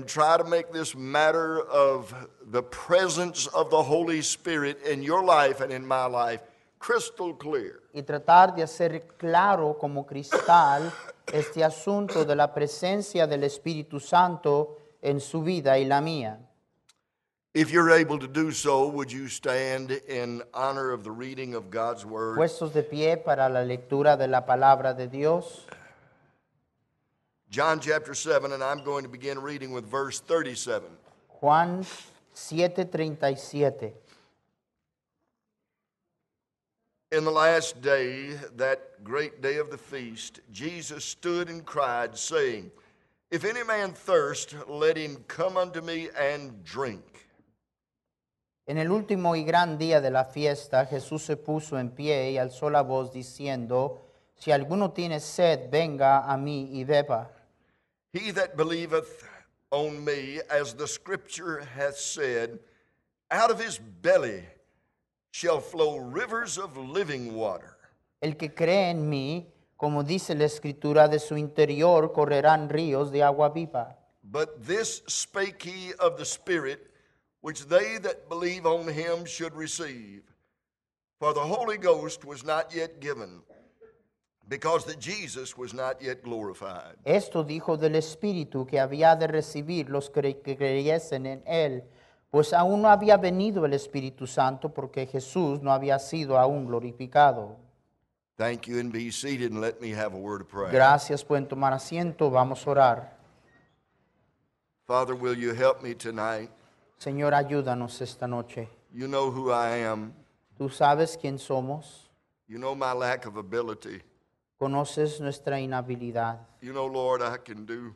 And try to make this matter of the presence of the Holy Spirit in your life and in my life crystal clear. y tratar de hacer claro como cristal este asunto de la presencia del Espíritu Santo en su vida y la mía. If you're able to do so, would you stand in honor of the reading of God's Word? Puestos de pie para la lectura de la palabra de Dios, John chapter 7, and I'm going to begin reading with verse 37. Juan 7:37. In the last day, that great day of the feast, Jesus stood and cried, saying, If any man thirst, let him come unto me and drink. En el último y gran día de la fiesta, Jesús se puso en pie y alzó la voz diciendo, Si alguno tiene sed, venga a mí y beba. He that believeth on me, as the scripture hath said, out of his belly shall flow rivers of living water. El que cree en mí, como dice la escritura, de su interior correrán ríos de agua viva. But this spake he of the Spirit, which they that believe on him should receive. For the Holy Ghost was not yet given, because that Jesus was not yet glorified. Esto dijo del Espíritu que había de recibir los que creyesen en él, pues aún no había venido el Espíritu Santo porque Jesús no había sido aún glorificado. Thank you, and be seated, and let me have a word of prayer. Gracias, pueden tomar asiento, vamos a orar. Father, will you help me tonight? Señor, ayúdanos esta noche. You know who I am. Tú sabes quién somos, You know my lack of ability. Conoces nuestra inhabilidad, You know, Lord, I can do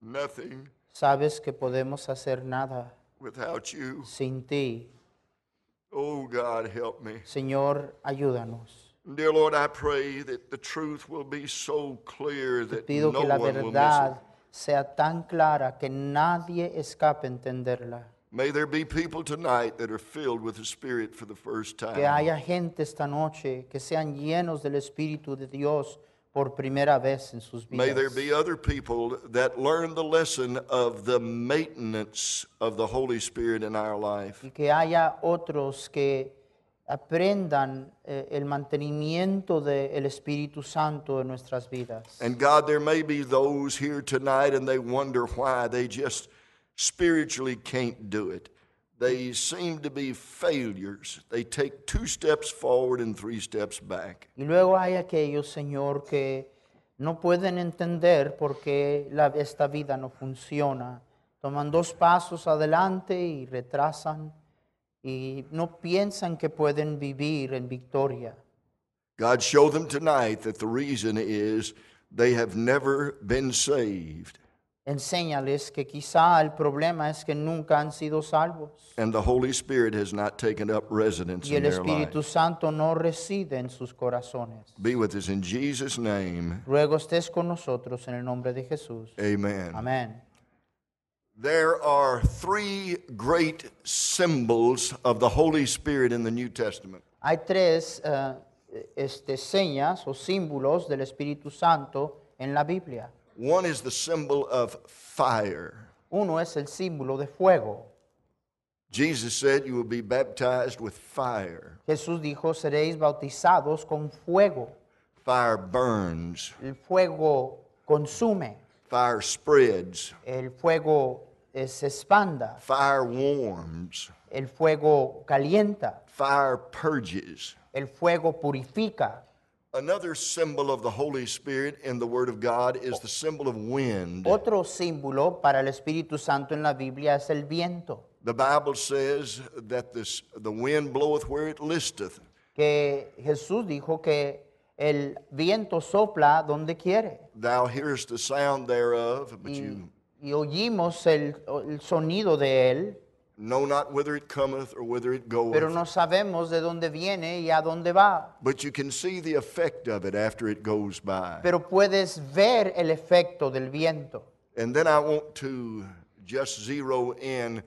nothing sabes que podemos hacer nada without you. sin ti. Oh, God, help me. Señor, ayúdanos. Dear Lord, I pray that the truth will be so clear Te that pido no que la one will miss it. verdad sea tan clara que nadie escape entenderla. May there be people tonight that are filled with the Spirit for the first time. Que haya gente esta noche que sean llenos del Espíritu de Dios por primera vez en sus vidas. May there be other people that learn the lesson of the maintenance of the Holy Spirit in our life. Y que haya otros que aprendan eh, el mantenimiento del Espíritu Santo en nuestras vidas. And God, there may be those here tonight and they wonder why they just spiritually can't do it. They seem to be failures. They take two steps forward and three steps back. Y luego hay aquellos, Señor, que no pueden entender por qué la- esta vida no funciona. Toman dos pasos adelante y retrasan y no piensan que pueden vivir en victoria. God, show them tonight that the reason is they have never been saved. Enséñales que quizá el problema es que nunca han sido salvos and the Holy Spirit has not taken up residence y in el their Espíritu life. Santo no reside en sus corazones. Be with us in Jesus' name. Ruego estés con nosotros en el nombre de Jesús. Amen. Amén. There are three great symbols of the Holy Spirit in the New Testament. Hay tres eh, este, señas o símbolos del Espíritu Santo en la Biblia. One is the symbol of fire. Uno es el símbolo de fuego. Jesus said, You will be baptized with fire. Jesús dijo, seréis bautizados con fuego. Fire burns, El fuego consume, fire spreads, el fuego eh, se expanda, fire warms, el fuego calienta, fire purges. el fuego purifica. Another symbol of the Holy Spirit in the Word of God is the symbol of wind. Otro símbolo para el Espíritu Santo en la Biblia es el viento, The Bible says that this, the wind bloweth where it listeth. que Jesús dijo que el viento sopla donde quiere. Thou hearest the sound thereof, but Y, you y oímos el, el sonido de él, know not whither it cometh or whither it goeth. pero no sabemos de dónde viene y a dónde va. But you can see the effect of it after it goes by. Pero puedes ver el efecto del viento. And then I want to just zero in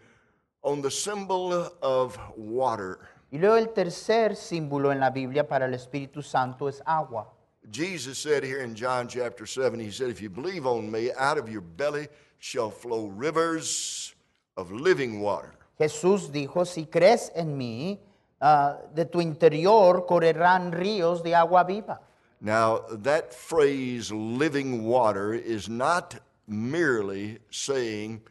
on the symbol of water. Y luego el tercer símbolo en la Biblia para el Espíritu Santo es agua. Jesus said here in John chapter 7, He said, If you believe on me, out of your belly shall flow rivers of living water. Jesús dijo, si crees en mí, ah, de tu interior correrán ríos de agua viva. Now, that phrase, living water, is not merely saying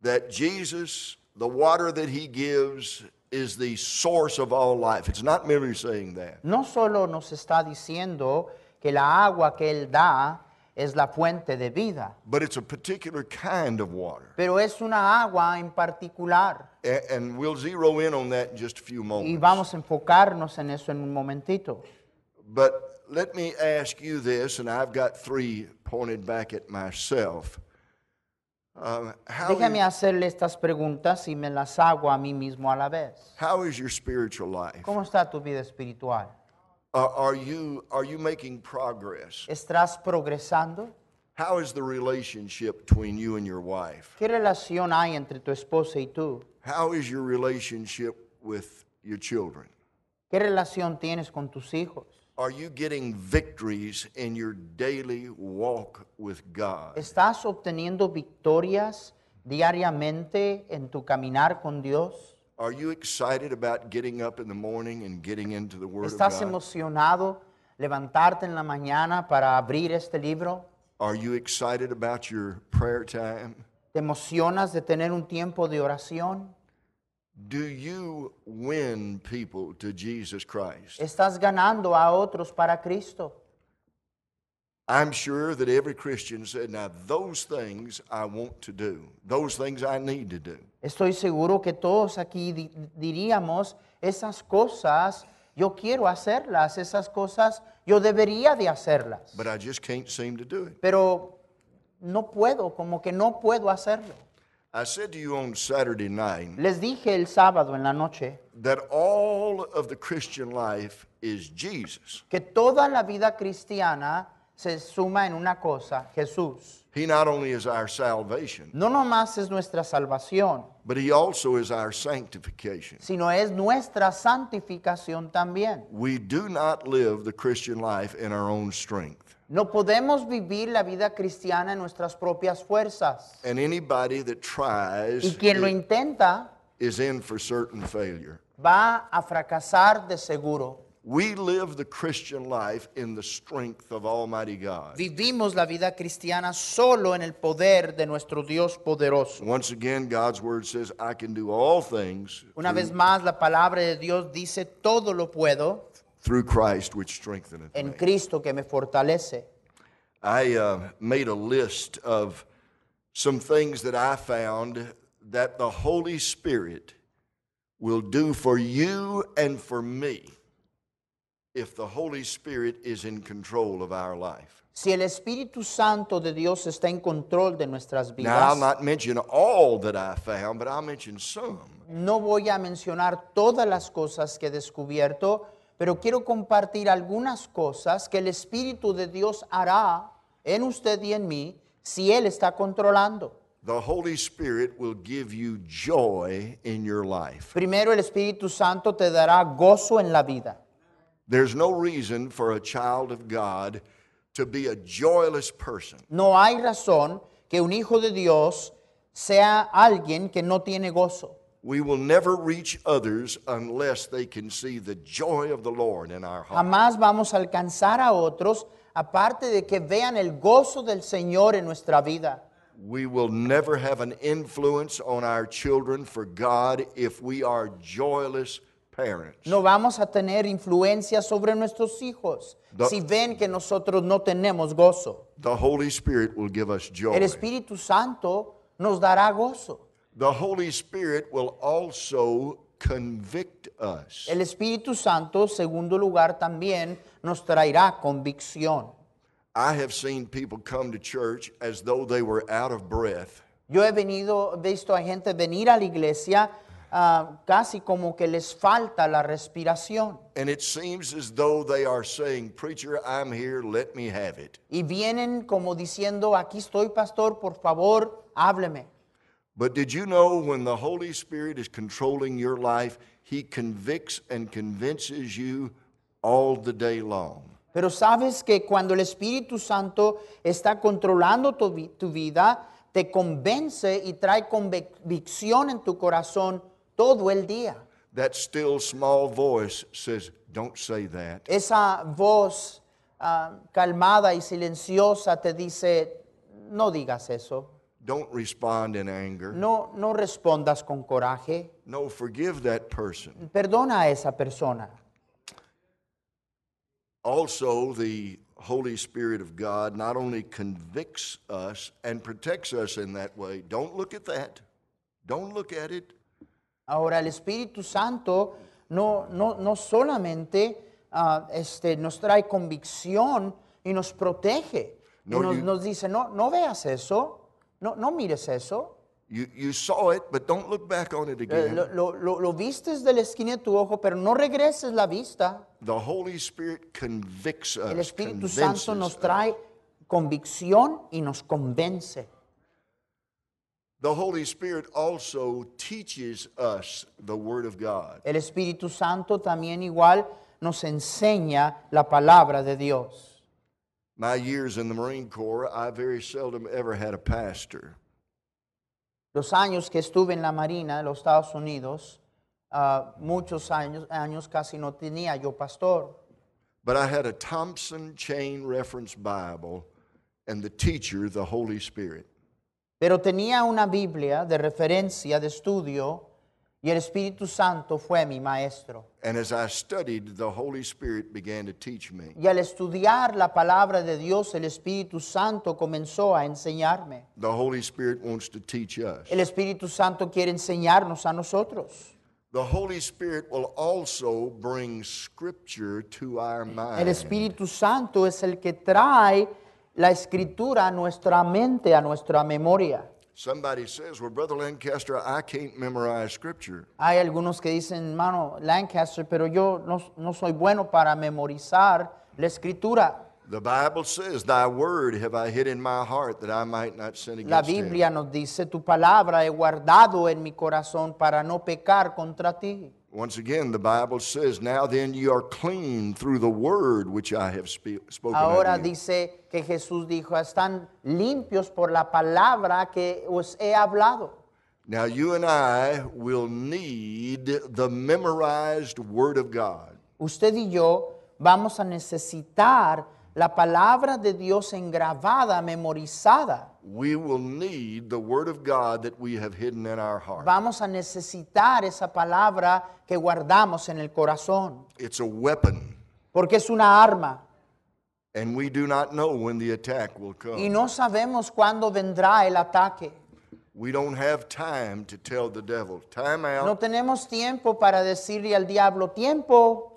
that Jesus, the water that He gives, is the source of all life. It's not merely saying that. No solo nos está diciendo que la agua que Él da es la fuente de vida, But it's a particular kind of water. pero es una agua en particular. A- And we'll zero in on that in just a few Y moments. vamos a enfocarnos en eso en un momentito. But let me ask you this, and I've got three pointed back at myself. Um, how, Déjame is, hacerle estas preguntas y me las hago a mí mismo a la vez. how is your spiritual life? ¿Cómo está tu vida espiritual? Are, you, are you making progress? ¿Estás progresando? How is the relationship between you and your wife? ¿Qué relación hay entre tu esposa y tú? How is your relationship with your children? ¿Qué relación tienes con tus hijos? Are you getting victories in your daily walk with God? ¿Estás obteniendo victorias diariamente en tu caminar con Dios? Are you excited about getting up in the morning and getting into the Word of ¿Estás God? emocionado levantarte en la mañana para abrir este libro? Are you excited about your prayer time? ¿Te emocionas de tener un tiempo de oración? Do you win people to Jesus Christ? ¿Estás ganando a otros para Cristo? I'm sure that every Christian said, Now, those things I want to do, those things I need to do. Estoy seguro que todos aquí di- diríamos, esas cosas yo quiero hacerlas, esas cosas yo debería de hacerlas, But I just can't seem to do it. pero no puedo, como que no puedo hacerlo. I said to you on Saturday night Les dije el sábado en la noche that all of the Christian life is Jesus. que toda la vida cristiana se suma en una cosa, Jesús. He not only is our salvation, No nomás es nuestra salvación, but He also is our sanctification. sino es nuestra santificación también. We do not live the Christian life in our own strength. No podemos vivir la vida cristiana en nuestras propias fuerzas. And anybody that tries Y quien lo intenta is in for certain failure. va a fracasar de seguro. We live the Christian life in the strength of Almighty God. Vivimos la vida cristiana solo en el poder de nuestro Dios poderoso. Once again, God's word says, I can do all things Una vez más, la palabra de Dios dice, todo lo puedo through Christ which strengtheneth en me. Cristo que me fortalece. I uh, made a list of some things that I found that the Holy Spirit will do for you and for me if the Holy Spirit is in control of our life. Si el Espíritu Santo de Dios está en control de nuestras Now, I'll vidas, not mention all that I found, but I'll mention some. no voy a mencionar todas las cosas que he descubierto, pero quiero compartir algunas cosas que el Espíritu de Dios hará en usted y en mí si Él está controlando. The Holy Spirit will give you joy in your life. Primero, el Espíritu Santo te dará gozo en la vida. There's no reason for a child of God to be a joyless person. No hay razón que un hijo de Dios sea alguien que no tiene gozo. We will never reach others unless they can see the joy of the Lord in our heart. Jamás vamos a alcanzar a otros aparte de que vean el gozo del Señor en nuestra vida. We will never have an influence on our children for God if we are joyless parents. No vamos a tener influencia sobre nuestros hijos The- si ven que nosotros no tenemos gozo. The Holy Spirit will give us joy. El Espíritu Santo nos dará gozo. The Holy Spirit will also convict us. El Espíritu Santo, segundo lugar, también nos traerá convicción. I have seen people come to church as though they were out of breath. Yo he venido, visto a gente venir a la iglesia ah, casi como que les falta la respiración. And it seems as though they are saying, Preacher, I'm here, let me have it. Y vienen como diciendo, aquí estoy, pastor, por favor, hábleme. But did you know when the Holy Spirit is controlling your life, He convicts and convinces you all the day long? Pero sabes que cuando el Espíritu Santo está controlando tu, vi- tu vida, te convence y trae convicción en tu corazón todo el día. That still small voice says, Don't say that. Esa voz ah, calmada y silenciosa te dice, no digas eso, Don't respond in anger. no, no respondas con coraje, No, forgive that person. perdona a esa persona. Also, the Holy Spirit of God not only convicts us and protects us in that way, don't look at that. Don't look at it. Ahora, el Espíritu Santo no, no, no solamente ah, este, nos trae convicción y nos protege. Y No, nos, you- nos dice, no, no veas eso, no, no mires eso. You, you saw it, but don't look back on it Eh, again. Lo, lo, lo- lo vistes de la esquina de tu ojo, pero no regreses la vista. The Holy Spirit convicts us. El Espíritu Santo nos us. trae convicción y nos convence. The Holy Spirit also teaches us the Word of God. El Espíritu Santo también igual nos enseña la palabra de Dios. My years in the Marine Corps, I very seldom ever had a pastor. Los años que estuve en la Marina de los Estados Unidos, ah, muchos años, años casi no tenía yo pastor. But I had a Thompson Chain Reference Bible and the teacher, the Holy Spirit. Pero tenía una Biblia de referencia, de estudio, y el Espíritu Santo fue mi maestro. And as I studied, the Holy Spirit began to teach me. Y al estudiar la palabra de Dios, el Espíritu Santo comenzó a enseñarme. The Holy Spirit wants to teach us. El Espíritu Santo quiere enseñarnos a nosotros. The Holy Spirit will also bring scripture to our El mind. Espíritu Santo es el que trae la escritura a nuestra mente, a nuestra memoria. Somebody says, Well, Brother Lancaster, I can't memorize scripture. Hay algunos que dicen, hermano Lancaster, pero yo no, no soy bueno para memorizar la escritura. The Bible says, Thy word have I hid in my heart that I might not sin against La him. Biblia nos dice, tu palabra he guardado en mi corazón para no pecar contra ti. Once again, the Bible says, Now then you are clean through the word which I have spoken Ahora dice que Jesús dijo, están limpios por la palabra que os he hablado. Now you and I will need the memorized word of God. Usted y yo vamos a necesitar la palabra de Dios engravada, memorizada. We will need the word of God that we have hidden in our heart. Vamos a necesitar esa palabra que guardamos en el corazón, It's a weapon, porque es una arma and we do not know when the attack will y come. no sabemos cuándo vendrá el ataque. We don't have time to tell the devil, time out. No tenemos tiempo para decirle al diablo, tiempo,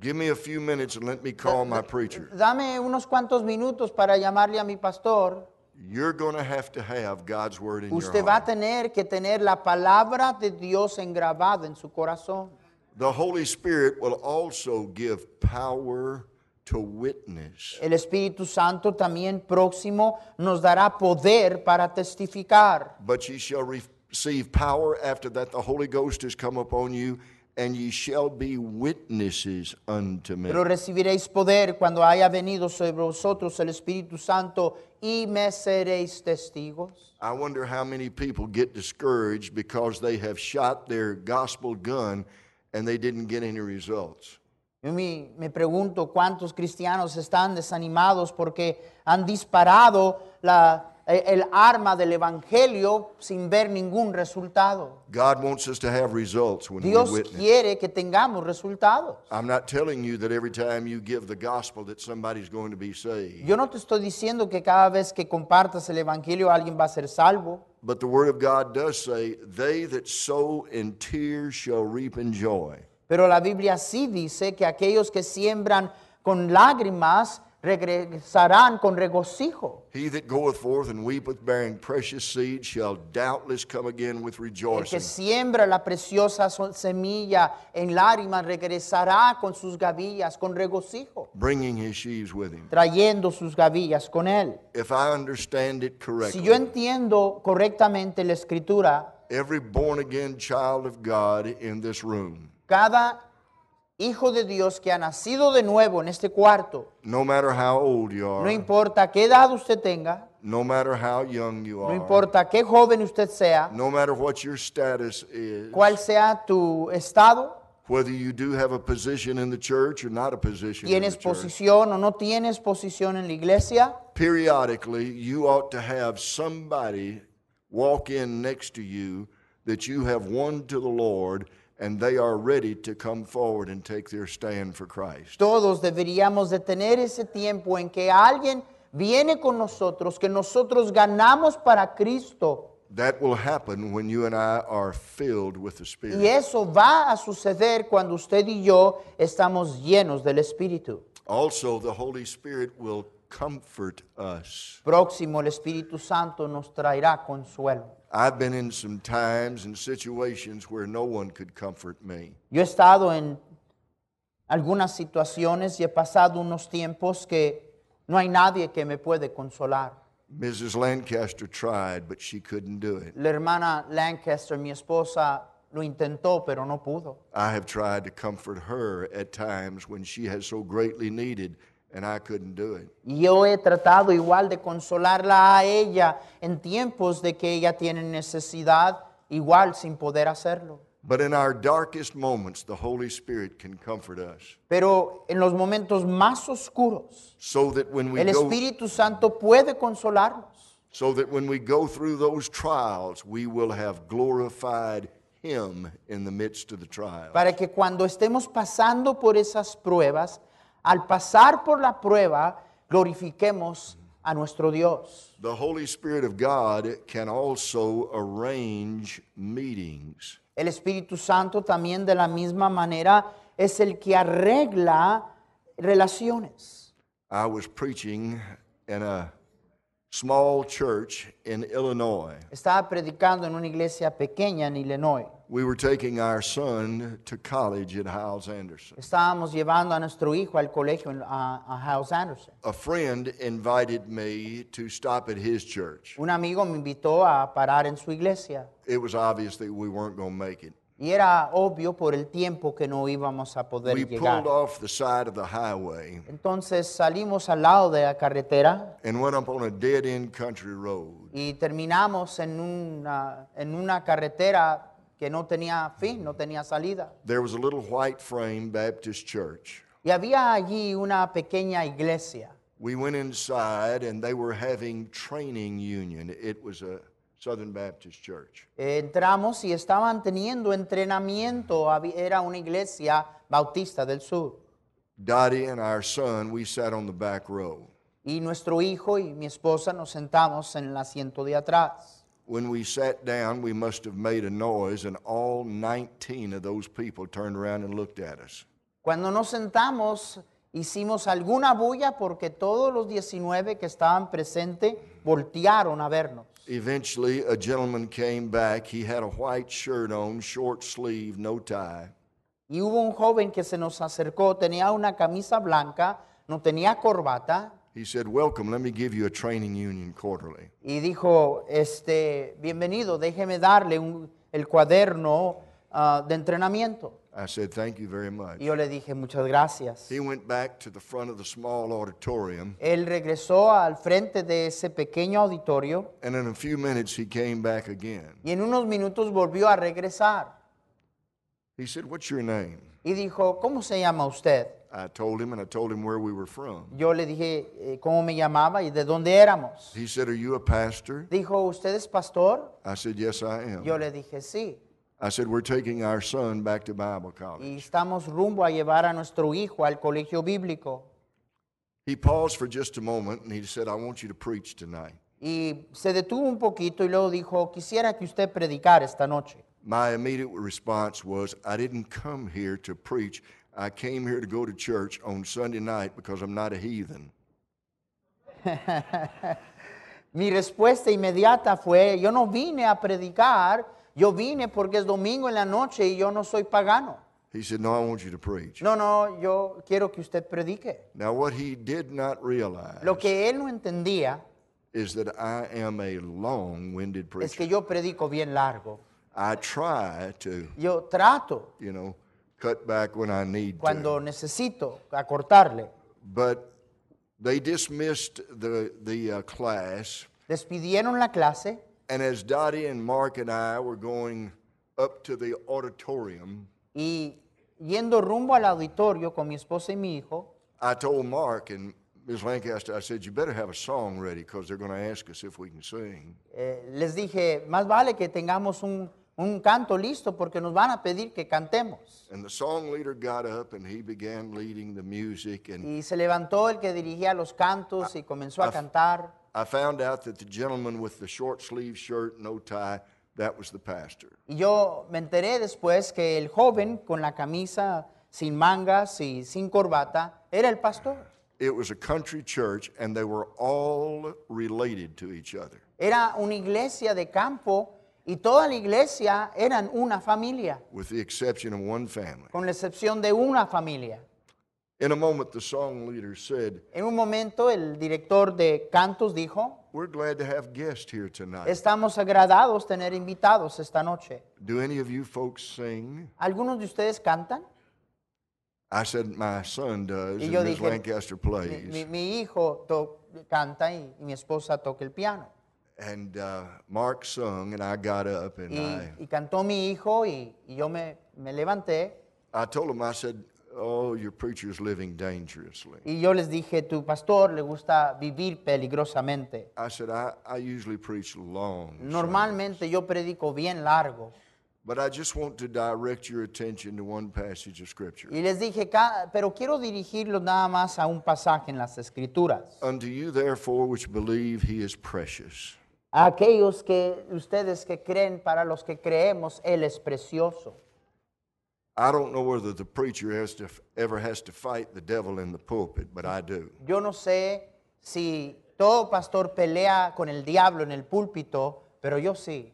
Give me a few minutes and let me call my preacher. dame unos cuantos minutos para llamarle a mi pastor. You're going to have to have God's word in your Usted va a heart. tener que tener la palabra de Dios engravada en su corazón. The Holy Spirit will also give power to witness. El Espíritu Santo también próximo nos dará poder para testificar. But ye shall receive power after that the Holy Ghost has come upon you, and ye shall be witnesses unto me. Pero recibiréis poder cuando haya venido sobre vosotros el Espíritu Santo y me seréis testigos. I wonder how many people get discouraged because they have shot their gospel gun and they didn't get any results. Yo me, me pregunto cuántos cristianos están desanimados porque han disparado la- el arma del Evangelio sin ver ningún resultado. God wants us to have results when Dios we witness. quiere que tengamos resultados. I'm not telling you that every time you give the gospel that somebody's going to be saved. Yo no te estoy diciendo que cada vez que compartas el Evangelio alguien va a ser salvo, But the word of God does say, they that sow in tears shall reap in joy. pero la Biblia sí dice que aquellos que siembran con lágrimas regresarán con regocijo. He that goeth forth and weepeth bearing precious seed shall doubtless come again with El que rejoicing. siembra la preciosa semilla en lágrimas regresará con sus gavillas con regocijo, bringing his sheaves with him. trayendo sus gavillas con él. If I understand it Si correctly, yo entiendo correctamente la escritura, every born again child of God in this room, cada hijo de Dios que ha nacido de nuevo en este cuarto, no matter how old you no are, importa qué edad usted tenga, no matter how young you no are, importa qué joven usted sea, no matter what your status is, cuál sea tu estado, whether you do have a position in the church or not a position in the church, o no tienes posición en la iglesia, periodically you ought to have somebody walk in next to you that you have won to the Lord and they are ready to come forward and take their stand for Christ. todos deberíamos de tener ese tiempo en que alguien viene con nosotros, que nosotros ganamos para Cristo. That will happen when you and I are filled with the Spirit. Y eso va a suceder cuando usted y yo estamos llenos del Espíritu. Also, the Holy Spirit will comfort us. Próximo, el Espíritu Santo nos traerá consuelo. I've been in some times and situations where no one could comfort me. Yo he estado en algunas situaciones y he pasado unos tiempos que no hay nadie que me puede consolar. Mrs. Lancaster tried, but she couldn't do it. La hermana Lancaster, mi esposa, lo intentó, pero no pudo. I have tried to comfort her at times when she has so greatly needed, and I couldn't do it. Y yo he tratado igual de consolarla a ella en tiempos de que ella tiene necesidad, igual sin poder hacerlo. But in our darkest moments, the Holy Spirit can comfort us. Pero en los momentos más oscuros, So that when we el go Espíritu Santo puede consolarnos. so that when we go through those trials, we will have glorified him in the midst of the trial. Para que cuando estemos pasando por esas pruebas, al pasar por la prueba, glorifiquemos a nuestro Dios. The Holy Spirit of God can also arrange meetings. El Espíritu Santo también de la misma manera es el que arregla relaciones. I was preaching in a small church in Illinois. Estaba predicando en una iglesia pequeña en Illinois. We were taking our son to college at Hyles Anderson. Estábamos llevando a nuestro hijo al colegio a, a House Anderson. A friend invited me to stop at his church. Un amigo me invitó a parar en su iglesia It was obvious that we weren't going to make it. y era obvio por el tiempo que no íbamos a poder We llegar. pulled off the side of the highway Entonces salimos al lado de la carretera and went up on a dead end country road. y terminamos en una, en una carretera que no tenía fin, no tenía salida. There was a little white frame Baptist church. Y había allí una pequeña iglesia. We went inside and they were having training union. It was a Southern Baptist church. Entramos y estaban teniendo entrenamiento, era una iglesia bautista del sur. Dottie and our son, we sat on the back row. Y nuestro hijo y mi esposa nos sentamos en el asiento de atrás. When we sat down, we must have made a noise, and all 19 of those people turned around and looked at us. Cuando nos sentamos, hicimos alguna bulla porque todos los 19 que estaban presentes voltearon a vernos. Eventually, a gentleman came back. He had a white shirt on, short sleeve, no tie. Y hubo un joven que se nos acercó, tenía una camisa blanca, no tenía corbata, He said, Welcome, let me give you a training union quarterly. y dijo, este, bienvenido, déjeme darle un- el cuaderno ah, de entrenamiento. I said, Thank you very much. Y yo le dije, muchas gracias. He went back to the front of the small auditorium, Él regresó al frente de ese pequeño auditorio and in a few minutes, he came back again. y en unos minutos volvió a regresar. He said, What's your name? Y dijo, ¿cómo se llama usted? I told him, and I told him where we were from. Yo le dije eh, cómo me llamaba y de dónde éramos. He said, Are you a pastor? Dijo, ¿usted es pastor? I said, Yes, I am. Yo le dije, sí. I said, We're taking our son back to Bible college. Y estamos rumbo a llevar a nuestro hijo al colegio bíblico. He paused for just a moment and he said, I want you to preach tonight. Y se detuvo un poquito y luego dijo, quisiera que usted predicara esta noche. My immediate response was, I didn't come here to preach. I came here to go to church on Sunday night because I'm not a heathen. Mi respuesta inmediata fue, yo no vine a predicar, yo vine porque es domingo en la noche y yo no soy pagano. He said, No, I want you to preach. No, no, yo quiero que usted predique. Now, what he did not realize Lo que él no entendía is that I am a long winded es que preacher. yo predico bien largo. I try to, Yo trato you know, cut back when I need cuando to. necesito acortarle. But they dismissed the, the uh, class, Despidieron la clase and as Dottie and Mark and I were going up to the auditorium, y yendo rumbo al auditorio con mi esposa y mi hijo, I told Mark and Ms. Lancaster, I said, You better have a song ready because they're going to ask us if we can sing. eh, les dije, más vale que tengamos un, un canto listo porque nos van a pedir que cantemos. And the song leader got up and he began leading the music. And Y se levantó el que dirigía los cantos y comenzó a cantar. I found out that the gentleman with the short sleeve shirt, no tie, that was the pastor. Y yo me enteré después que el joven con la camisa sin mangas y sin corbata era el pastor. It was a country church and they were all related to each other. Era una iglesia de campo y toda la iglesia eran una familia, with the exception of one family. con la excepción de una familia. In a moment, the song leader said, En un momento el director de cantos dijo, We're glad to have guests here tonight. estamos agradados tener invitados esta noche. Do any of you folks sing? ¿Algunos de ustedes cantan? I said, My son does, Y and yo Miss dije, Lancaster Mi, plays. mi- mi hijo to- canta y, y mi esposa toca el piano. And uh, Mark sung, and I got up and Y, I, y cantó mi hijo y, y yo me, me levanté I told him, I said, Oh, your preacher's living dangerously. y yo les dije, tu pastor le gusta vivir peligrosamente. I said, I, I usually preach long. sermons, Normalmente yo predico bien largo. But I just want to direct your attention to one passage of Scripture. Y les dije, "Ca- pero quiero dirigirlos nada más a un pasaje en las escrituras. Unto you, therefore, which believe he is precious. A aquellos que ustedes que creen, para los que creemos, Él es precioso. I don't know whether the preacher has to, ever has to fight the devil in the pulpit, but I do. Yo no sé si todo pastor pelea con el diablo en el púlpito, pero yo sí.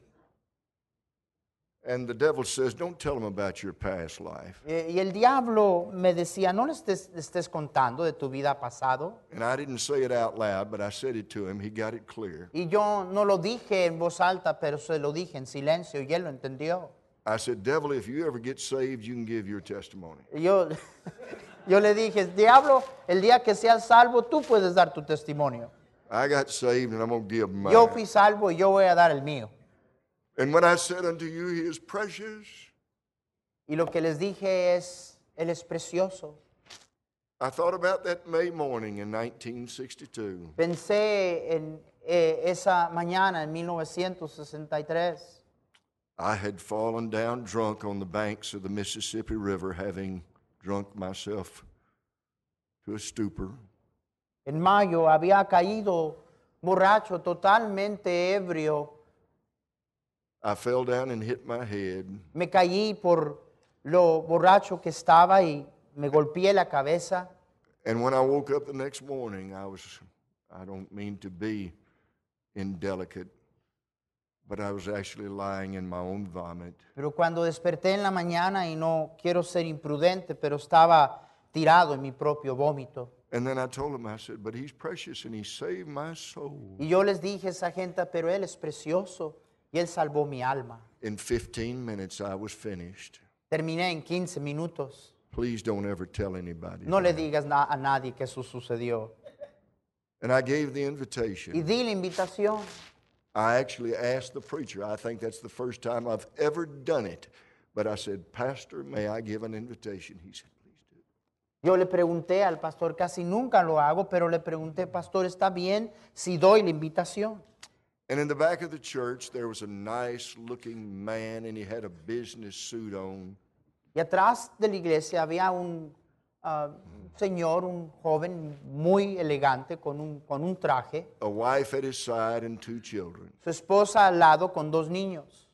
And the devil says, Don't tell him about your past life. Eh, Y el diablo me decía, no le estés, le estés contando de tu vida pasado. And I didn't say it out loud, but I said it to him. He got it clear. Y yo no lo dije en voz alta, pero se lo dije en silencio y él lo entendió. I said, Devil, if you ever get saved, you can give your testimony. Y yo, yo le dije, diablo, el día que seas salvo, tú puedes dar tu testimonio. I got saved, and I'm going to give mine. Yo fui salvo y yo voy a dar el mío. And when I said unto you, He is precious, Y lo que les dije es, Él es precioso. I thought about that May morning in 1962. Pensé en eh, esa mañana en 1963. I had fallen down drunk on the banks of the Mississippi River, having drunk myself to a stupor. En mayo había caído borracho, totalmente ebrio. I fell down and hit my head. Me caí por lo borracho que estaba y me golpeé la cabeza. And when I woke up the next morning, I was, I don't mean to be indelicate, but I was actually lying in my own vomit. Pero cuando desperté en la mañana, y no quiero ser imprudente, pero estaba tirado en mi propio vómito. And then I told him, I said, but he's precious and he saved my soul. Y yo les dije a esa gente, pero Él es precioso y Él salvó mi alma. In 15 minutes, I was finished. Terminé en 15 minutos. Please don't ever tell anybody. No le digas na- a nadie que eso sucedió. And I gave the Y invitation. di la invitación. I actually asked the preacher, I think that's the first time I've ever done it. But I said, Pastor, may I give an invitation? He said, please do. Yo le pregunté al pastor, casi nunca lo hago, pero le pregunté, pastor, ¿está bien si doy la invitación? And in the back of the church, there was a nice looking man, and he had a business suit on. Y atrás de la iglesia había un ah, señor, un joven muy elegante con un, con un traje, a wife at his side, and two children. su esposa al lado con dos niños.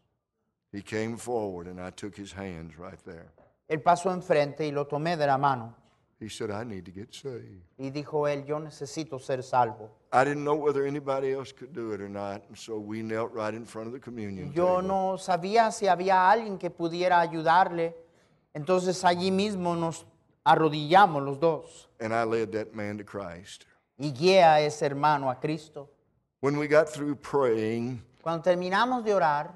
He came forward, and I took his hands right there. Él pasó enfrente y lo tomé de la mano He said, I need to get saved. y dijo él, yo necesito ser salvo. I didn't know whether anybody else could do it or not, and so we knelt right in front of the communion Yo table. no sabía si había alguien que pudiera ayudarle, entonces allí mismo nos arrodillamos los dos And I led that man to Christ. y guié a ese hermano a Cristo. When we got through praying, Cuando terminamos de orar,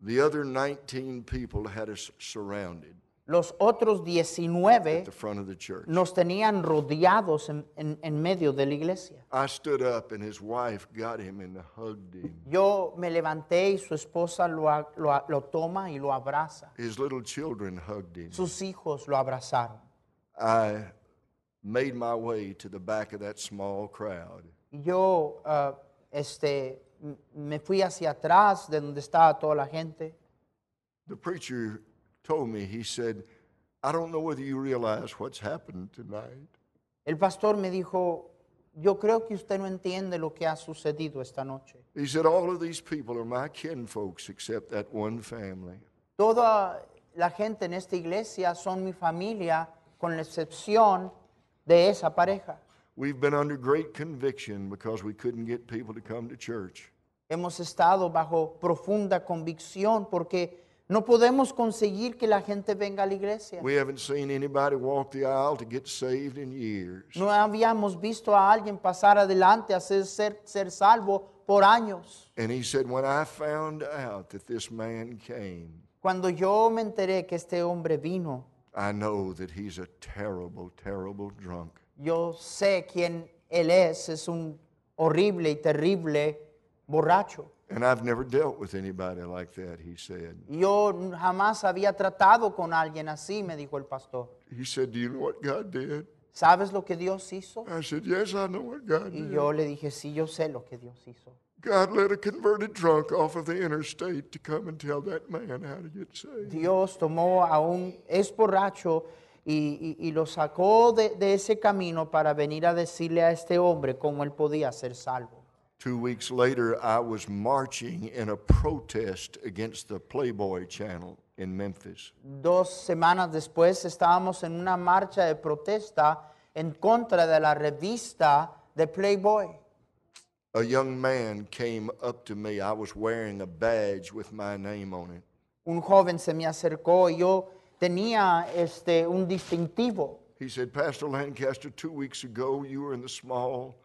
the other 19 people had us surrounded los otros at 19 the front of the church. nos tenían rodeados en, en- en medio de la iglesia. I stood up, and his wife got him and hugged him. Yo me levanté y su esposa lo, a- lo a- lo toma y lo abraza. His little children hugged him. Sus hijos lo abrazaron. I made my way to the back of that small crowd. Yo ah, este, m- me fui hacia atrás de donde estaba toda la gente. The preacher told me, he said, I don't know whether you realize what's happened tonight. El pastor me dijo, yo creo que usted no entiende lo que ha sucedido esta noche. He said, All of these people are my kinfolks except that one family. Toda la gente en esta iglesia son mi familia, con la excepción de esa pareja. We've been under great conviction because we couldn't get people to come to church. Hemos estado bajo profunda convicción porque no podemos conseguir que la gente venga a la iglesia. We haven't seen anybody walk the aisle to get saved in years. No habíamos visto a alguien pasar adelante a ser, ser, ser salvo por años. And he said, When I found out that this man came, Cuando yo me enteré que este hombre vino, I know that he's a terrible, terrible drunk. yo sé quién él es, es un horrible y terrible borracho. And I've never dealt with anybody like that, he said. Yo jamás había tratado con alguien así, me dijo el pastor. He said, Do you know what God did? ¿Sabes lo que Dios hizo? I said, Yes, I know what God Y did. yo le dije, sí, yo sé lo que Dios hizo. God let a converted drunk off of the interstate to come and tell that man how to get saved. Dios tomó a un ex borracho y, y- y lo sacó de, de ese camino para venir a decirle a este hombre cómo él podía ser salvo. Two weeks later, I was marching in a protest against the Playboy channel in Memphis. Dos semanas después estábamos en una marcha de protesta en contra de la revista de Playboy. A young man came up to me. I was wearing a badge with my name on it. Un joven se me acercó y yo tenía este, un distintivo. He said, Pastor Lancaster, two weeks ago, you were in the small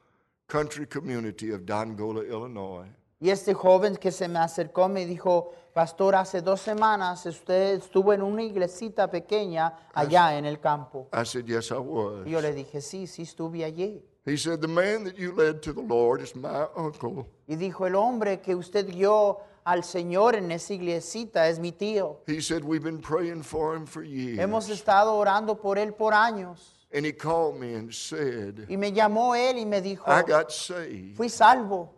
country community of Dongola, Illinois. Y este joven que se me acercó me dijo, pastor, hace dos semanas usted estuvo en una iglesita pequeña allá en el campo. I said, Yes, I was. Y yo le dije, sí, sí estuve allí. He said, The man that you led to the Lord is my uncle. Y dijo, el hombre que usted guió al Señor en esa iglesita es mi tío. He said, We've been praying for him for years. Hemos estado orando por él por años. And he called me and said, Y me llamó él y me dijo, I got saved. fui salvo.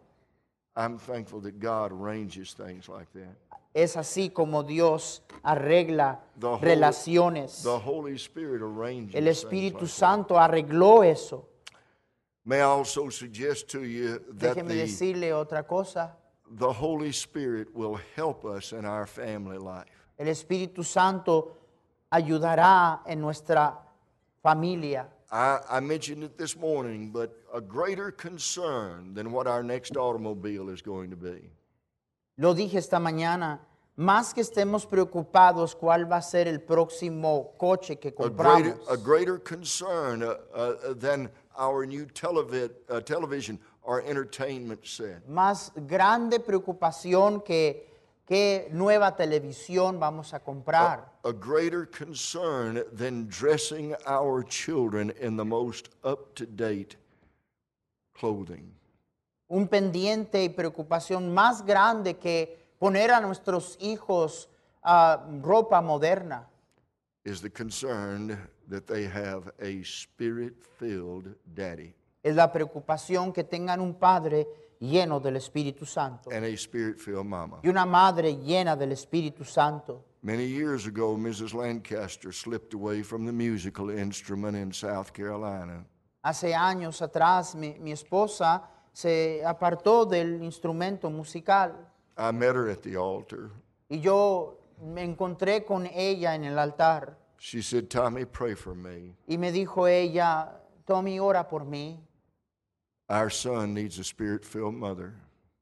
I'm thankful that God arranges things like that. Es así como Dios arregla The Holy- relaciones. The Holy Spirit arranges El things Espíritu like that. Santo arregló eso. May I also suggest to you that Déjeme the, decirle otra cosa. the Holy Spirit will help us in our family life. El Espíritu Santo ayudará en nuestra familia. I, I mentioned it this morning, but a greater concern than what our next automobile is going to be Lo dije esta mañana, más que estemos preocupados cuál va a ser el próximo coche que a greater, compramos. a greater concern uh, uh, than our new televi- uh, television or entertainment set. Más grande preocupación que qué nueva televisión vamos a comprar. A greater concern than dressing our children in the most up to date clothing. Un pendiente y preocupación más grande que poner a nuestros hijos ah, ropa moderna. is the concern that they have a spirit filled daddy Es la preocupación que tengan un padre lleno del Espíritu Santo and a spirit filled mama. y una madre llena del Espíritu Santo. Many years ago, Mrs. Lancaster slipped away from the musical instrument in South Carolina. Hace años atrás mi, mi esposa se apartó del instrumento musical I met her at the altar. y yo me encontré con ella en el altar She said, Tommy, pray for me. y me dijo ella, Tommy, ora por mí. Our son needs a spirit filled mother,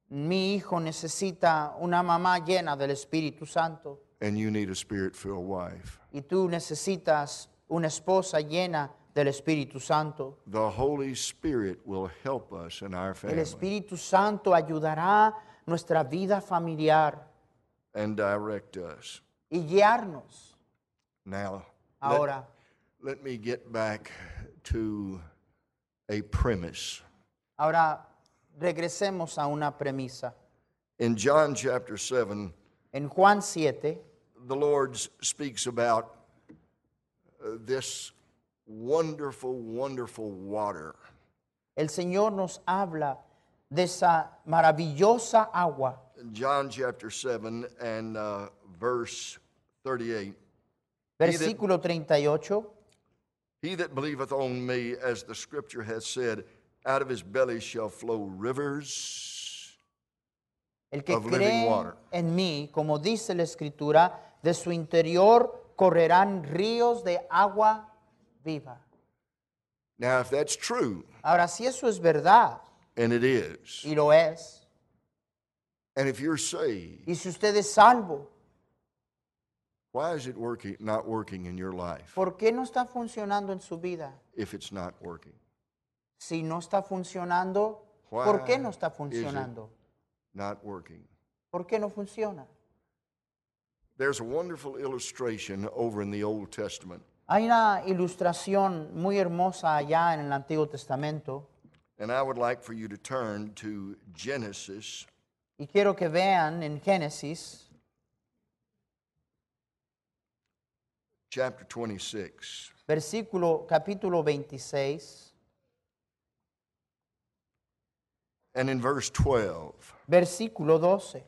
Mi hijo necesita una mamá llena del Espíritu Santo and you need a spirit filled wife. y tú necesitas una esposa llena del Espíritu Santo. The Holy Spirit will help us in our family. El Espíritu Santo ayudará nuestra vida familiar and direct us. y guiarnos. Now, let- Ahora, let me get back to a premise. Ahora regresemos a una premisa. In John chapter 7, En Juan 7, the Lord speaks about uh, this wonderful, wonderful water. el Señor nos habla de esa maravillosa agua. John chapter 7 and uh, verse 38. Versículo 38. He that believeth on me, as the scripture hath said, out of his belly shall flow rivers. El que of living cree water. en mí, como dice la Escritura, de su interior correrán ríos de agua viva. Now, if that's true, Ahora, si eso es verdad, and it is, y lo es, and if you're saved, y si usted es salvo, why is it working, not working in your life ¿por qué no está funcionando en su vida? if it's not working? Si no está funcionando, ¿por qué no está funcionando? Not working. ¿Por qué no funciona? There's a wonderful illustration over in the Old Testament, Hay una ilustración muy hermosa allá en el Antiguo Testamento and I would like for you to turn to Genesis y quiero que vean en Génesis chapter 26. versículo capítulo 26, And in verse 12, versículo 12.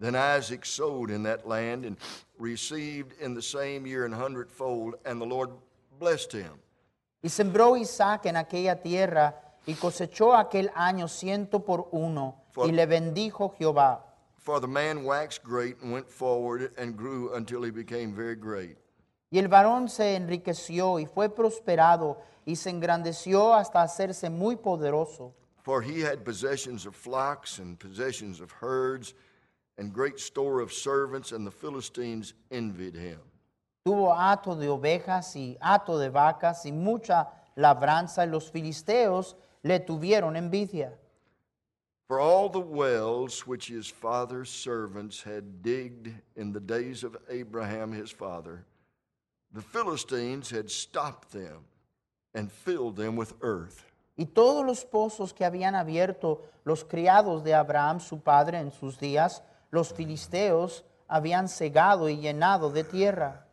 then Isaac sowed in that land and received in the same year an hundredfold, and the Lord blessed him. Y sembró Isaac en aquella tierra y cosechó aquel año ciento por uno For- y le bendijo Jehová. For the man waxed great and went forward and grew until he became very great. Y el varón se enriqueció y fue prosperado y se engrandeció hasta hacerse muy poderoso. For he had possessions of flocks and possessions of herds and great store of servants, and the Philistines envied him. Tuvo hato de ovejas y hato de vacas y mucha labranza y los filisteos le tuvieron envidia. For all the wells which his father's servants had digged in the days of Abraham his father, the Philistines had stopped them and filled them with earth. Y todos los pozos que habían abierto los criados de Abraham su padre en sus días, los filisteos habían cegado y llenado de tierra.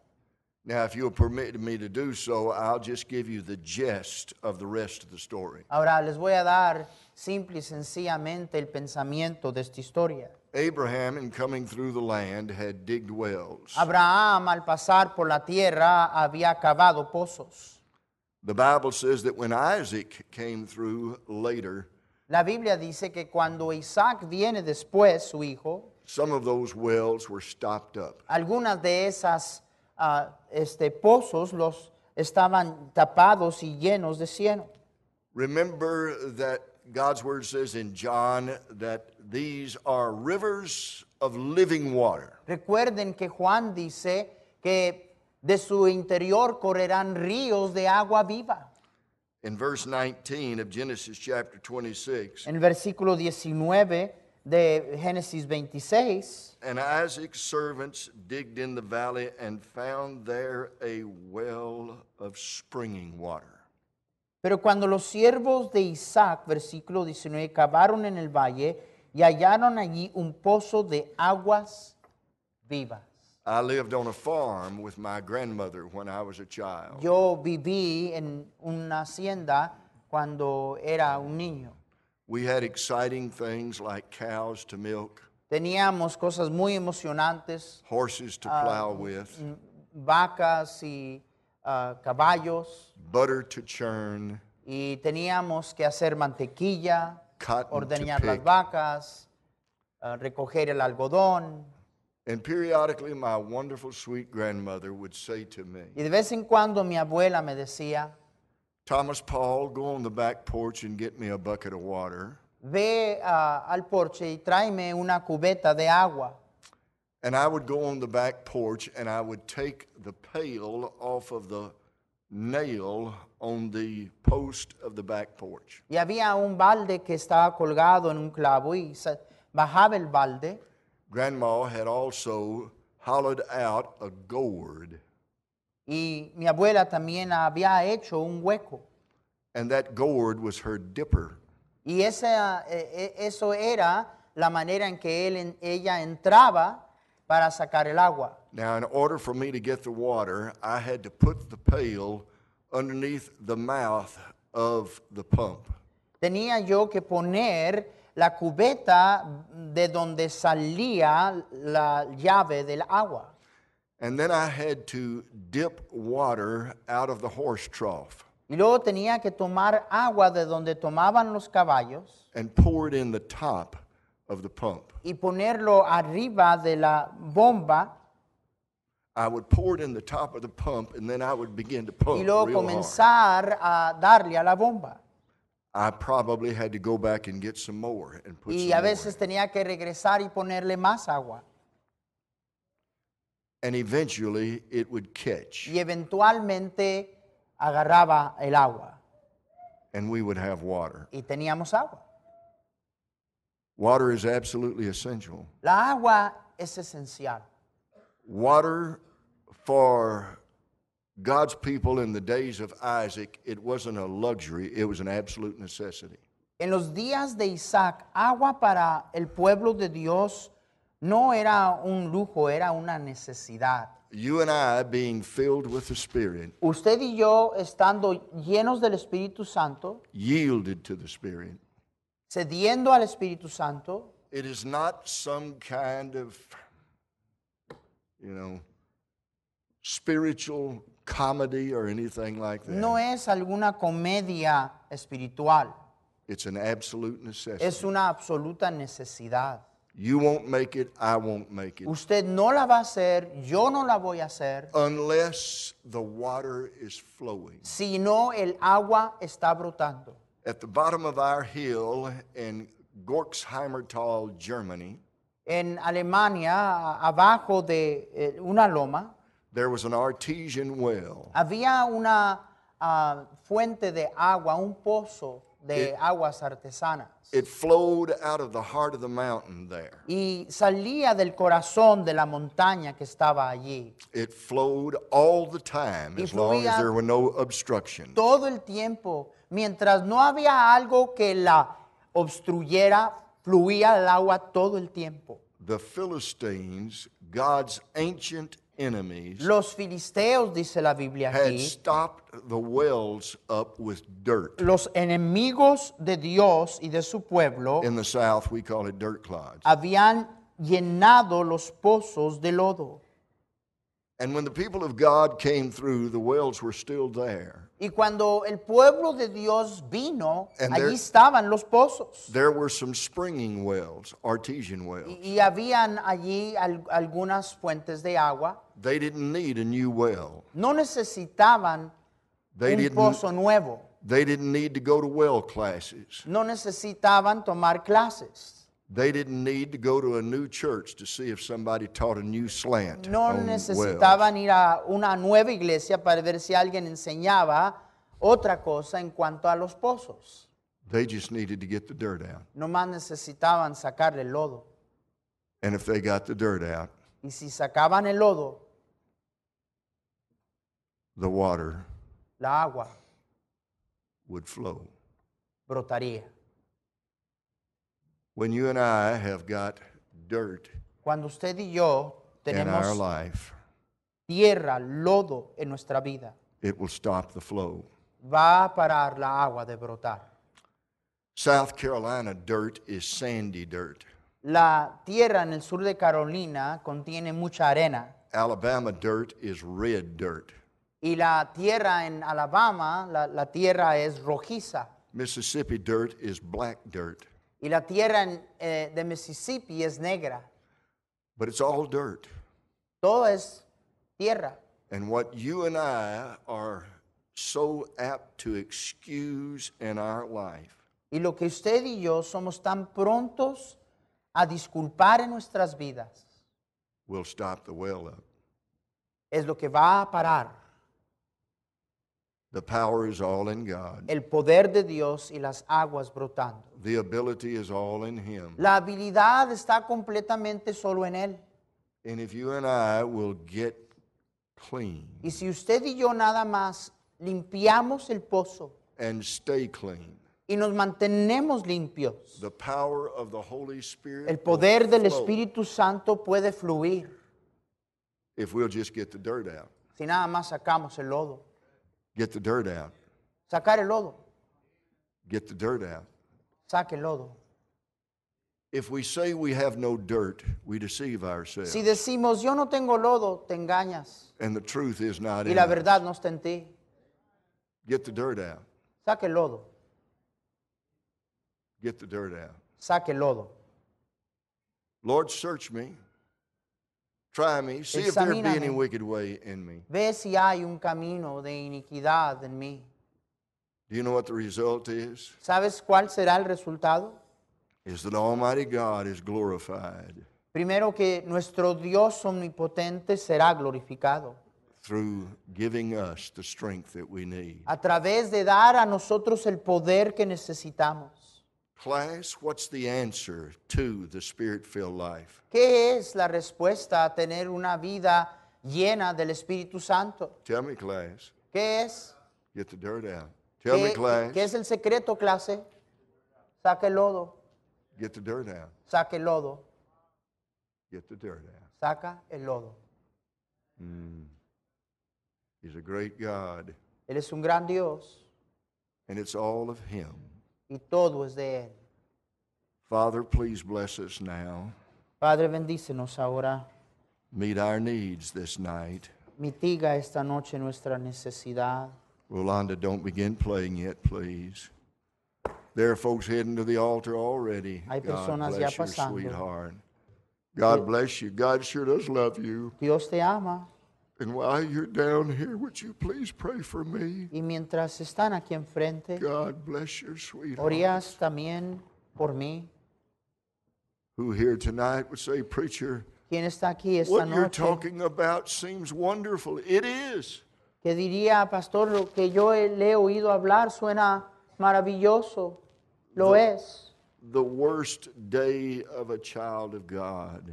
Now, if you'll permit me to do so, I'll just give you the gist of the rest of the story. Ahora les voy a dar simple y sencillamente el pensamiento de esta historia. Abraham, in coming through the land, had digged wells. Abraham al pasar por la tierra había cavado pozos. The Bible says that when Isaac came through later, La Biblia dice que cuando Isaac viene después, su hijo, some of those wells were stopped up. algunas de esas ah, este, pozos los estaban tapados y llenos de cieno. Remember that God's word says in John that these are rivers of living water. Recuerden que Juan dice que de su interior correrán ríos de agua viva. In verse 19 of Genesis chapter 26, En versículo 19 de Génesis 26, and Isaac's servants digged in the valley and found there a well of springing water. pero cuando los siervos de Isaac, versículo 19, cavaron en el valle y hallaron allí un pozo de aguas vivas. I lived on a farm with my grandmother when I was a child. Yo viví en una hacienda cuando era un niño. We had exciting things like cows to milk, Teníamos cosas muy emocionantes, horses to plow with, mm, vacas y ah, caballos, butter to churn, y teníamos que hacer mantequilla, cotton to ordeñar las pick. vacas, ah, recoger el algodón. And periodically, my wonderful, sweet grandmother would say to me, Y de vez en cuando mi abuela me decía, Thomas Paul, go on the back porch and get me a bucket of water. ve ah, al porche y tráeme una cubeta de agua. And I would go on the back porch and I would take the pail off of the nail on the post of the back porch. Y había un balde que estaba colgado en un clavo y sa- bajaba el balde Grandma had also hollowed out a gourd, y mi abuela también había hecho un hueco. and that gourd was her dipper. Y esa, eso era la manera en que él, ella entraba para sacar el agua. Now, in order for me to get the water, I had to put the pail underneath the mouth of the pump. Tenía yo que poner la cubeta de donde salía la llave del agua. And then I had to dip water out of the horse trough Y luego tenía que tomar agua de donde tomaban los caballos and pour it in the top of the pump. y ponerlo arriba de la bomba I would pour it in the top of the pump and then I would begin to pump y luego real hard. comenzar a darle a la bomba. I probably had to go back and get some more and put Y some a more. tenía que regresar y ponerle más agua. And eventually it would catch Y eventualmente agarraba el agua and we would have water. y teníamos agua. Water is absolutely essential. La agua es esencial. Water for God's people in the days of Isaac, it wasn't a luxury, it was an absolute necessity. En los días de Isaac, agua para el pueblo de Dios no era un lujo, era una necesidad. You and I, being filled with the Spirit, Usted y yo, estando llenos del Espíritu Santo, yielded to the Spirit, cediendo al Espíritu Santo, it is not some kind of, you know, spiritual comedy or anything like that. no es alguna comedia espiritual, It's an absolute necessity. es una absoluta necesidad. You won't make it, I won't make it, Usted no la va a hacer, yo no la voy a hacer, unless the water is flowing. si no el agua está brotando. At the bottom of our hill in Gorxheimertal, Germany, En Alemania, abajo de eh, una loma, there was an artesian well. había una ah, fuente de agua, un pozo de aguas artesanas. It flowed out of the heart of the mountain there. y salía del corazón de la montaña que estaba allí. It flowed all the time Y as long as fluía- there were no obstructions. Todo el tiempo, mientras no había algo que la obstruyera, fluía el agua todo el tiempo. The Philistines, God's ancient enemies, Los filisteos, dice la Biblia had aquí, stopped the wells up with dirt. los enemigos de Dios y de su pueblo In the South, we call it dirt clods. habían llenado los pozos de lodo. And when the people of God came through, the wells were still there. Y cuando el pueblo de Dios vino, And allí there- estaban los pozos. There were some springing wells, artesian wells. Y, y habían allí al- algunas fuentes de agua. They didn't need a new well. No necesitaban They un didn't, pozo nuevo. they didn't need to go to well classes. No necesitaban tomar clases. They didn't need to go to a new church to see if somebody taught a new slant. No necesitaban ir a una nueva iglesia para ver si alguien enseñaba otra cosa en cuanto a los pozos. They just needed to get the dirt out. Nomás necesitaban sacarle el lodo. And if they got the dirt out, Y si sacaban el lodo, the water la agua would flow. brotaría. When you and I have got dirt Cuando usted y yo in our tenemos life, tierra, lodo en nuestra vida, it will stop the flow. va a parar la agua de brotar. South Carolina dirt is sandy dirt. La tierra en el sur de Carolina contiene mucha arena Alabama dirt is red dirt. y la tierra en Alabama, la, la tierra es rojiza Mississippi dirt is black dirt. Y la tierra eh, de Mississippi es negra. But it's all dirt. Todo es tierra. And what you and I are so apt to excuse in our life Y lo que usted y yo somos tan prontos a disculpar en nuestras vidas will stop the well up. es lo que va a parar The power is all in God. el poder de Dios y las aguas brotando. The ability is all in Him. La habilidad está completamente solo en Él. And if you and I will get clean Y si usted y yo nada más limpiamos el pozo and stay clean, y nos mantenemos limpios, the power of the Holy Spirit el poder del Espíritu Santo puede fluir if we'll just get the dirt out. si nada más sacamos el lodo. Get the dirt out. Sacar el lodo, Get the dirt out. saque el lodo. If we say we have no dirt, we deceive ourselves. Si decimos yo no tengo lodo, te engañas and the truth is not y in la us. verdad no está en ti. Get the dirt out. Saque el lodo, Get the dirt out. saque el lodo. Lord, search me. Try me. See if there be any wicked way in me. Ve si hay un camino de iniquidad en mí. Do you know what the result is? ¿Sabes cuál será el resultado? Is that Almighty God is glorified Primero que nuestro Dios omnipotente será glorificado through giving us the strength that we need. a través de dar a nosotros el poder que necesitamos. Class, what's the answer to the spirit filled life? ¿Qué es la respuesta a tener una vida llena del Espíritu Santo? Tell me, class. ¿Qué es? Get the dirt out. Tell me, ¿Qué, class. qué es el secreto, clase? Saque el lodo, Get the dirt out. saque el lodo, Get the dirt out. saca el lodo. Mm. He's a great God, Él es un gran Dios and it's all of Him. Y de Él. Father, please bless us now. Padre, bendícenos ahora. Meet our needs this night. Mitiga esta noche nuestra necesidad. Rolando, don't begin playing yet, please. There are folks heading to the altar already. Hay God personas ya bless your pasando. sweetheart. God bless you. God sure does love you. Dios te ama And while you're down here, would you please pray for me? y mientras están aquí enfrente, God bless your sweetheart. orías también por mí. Who here tonight would say, Preacher, ¿Quién está aquí esta what you're noche? talking about seems wonderful. It is. Que diría, pastor, lo que yo he- le he oído hablar suena maravilloso. Lo es. The worst day of a child of God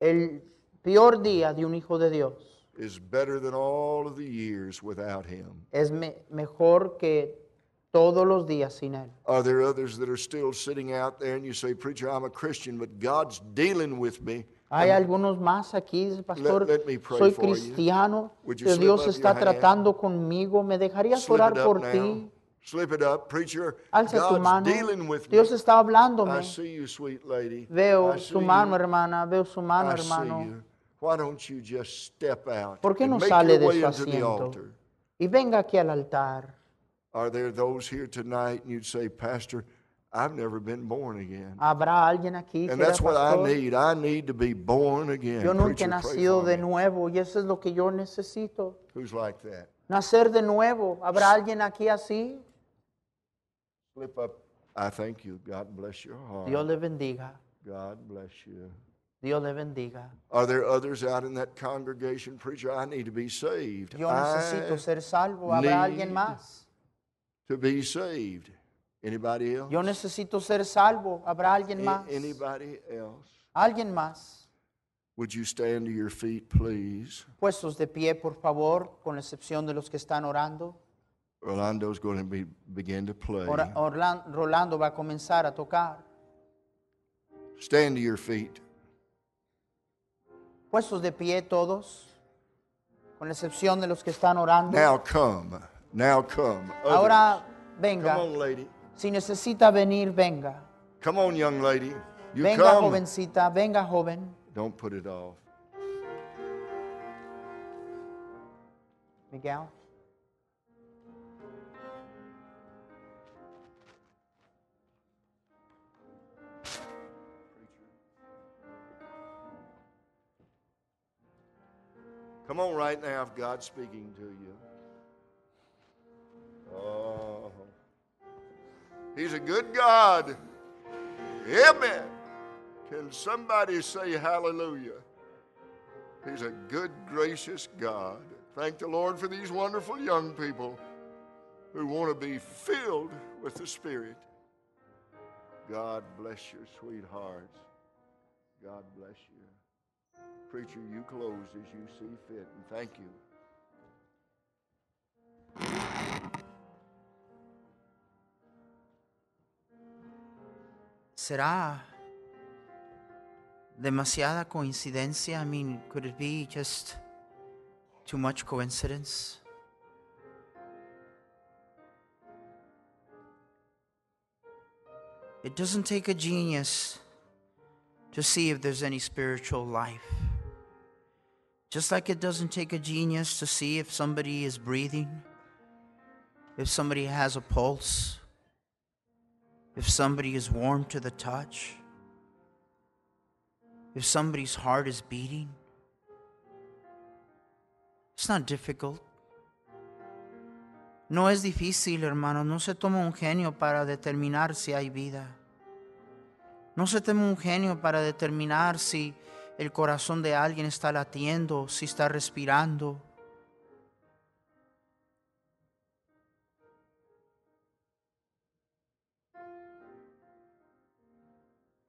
El peor día de un hijo de Dios is better than all of the years without Him. es me- mejor que todos los días sin Él. Are there others that are still sitting out there and you say, Preacher, I'm a Christian, but God's dealing with me? Hay algunos más aquí, pastor, let soy cristiano, Dios está tratando conmigo. ¿Me dejarías Slip orar por now. ti? Slip it up, preacher. Alza tu mano. dealing with me. Dios está I hablándome. see you, sweet lady. Veo I see su mano, you. hermana. Veo su mano, I hermano. Why don't you just step out ¿Por qué and no make sale your de way su into the asiento? altar? Y venga aquí al altar. Are there those here tonight and you'd say, Pastor, I've never been born again. ¿Habrá alguien aquí que And era that's what I pastor? need. I need to be born again. Yo nunca he Preacher, pray nacido for de me. nuevo y eso es lo que yo necesito. Who's like that? Nacer de nuevo. ¿Habrá alguien aquí así? Flip up. I thank you. God bless your heart. Dios le bendiga. God bless you. Dios le bendiga. Are there others out in that congregation, preacher? I need to be saved. Yo necesito I ser salvo. ¿Habrá alguien más? to be saved. Anybody else? Yo necesito ser salvo. ¿Habrá alguien más? Anybody else? ¿Alguien más? Would you stand to your feet, please? Puestos de pie, por favor, con excepción de los que están orando. Orlando's going to be, begin to play. Ora- Orlan- Rolando va a comenzar a tocar. Stand to your feet. Puestos de pie todos, con la excepción de los que están orando. Now come. Now come. Others. Ahora Come venga. on, lady. Si necesita venir, venga. Come on, young lady. You Venga, come. jovencita, venga, joven. Don't put it off. Miguel. Come on right now if God's speaking to you. Oh. He's a good God. Amen. Can somebody say hallelujah? He's a good, gracious God. Thank the Lord for these wonderful young people who want to be filled with the Spirit. God bless your sweethearts. God bless you. Preacher, you close as you see fit, and thank you. ¿Será demasiada coincidencia? I mean, could it be just too much coincidence? It doesn't take a genius to see if there's any spiritual life. Just like it doesn't take a genius to see if somebody is breathing, if somebody has a pulse, if somebody is warm to the touch, if somebody's heart is beating. It's not difficult. No es difícil, hermano. No se toma un genio para determinar si hay vida. No se toma un genio para determinar si el corazón de alguien está latiendo, si está respirando.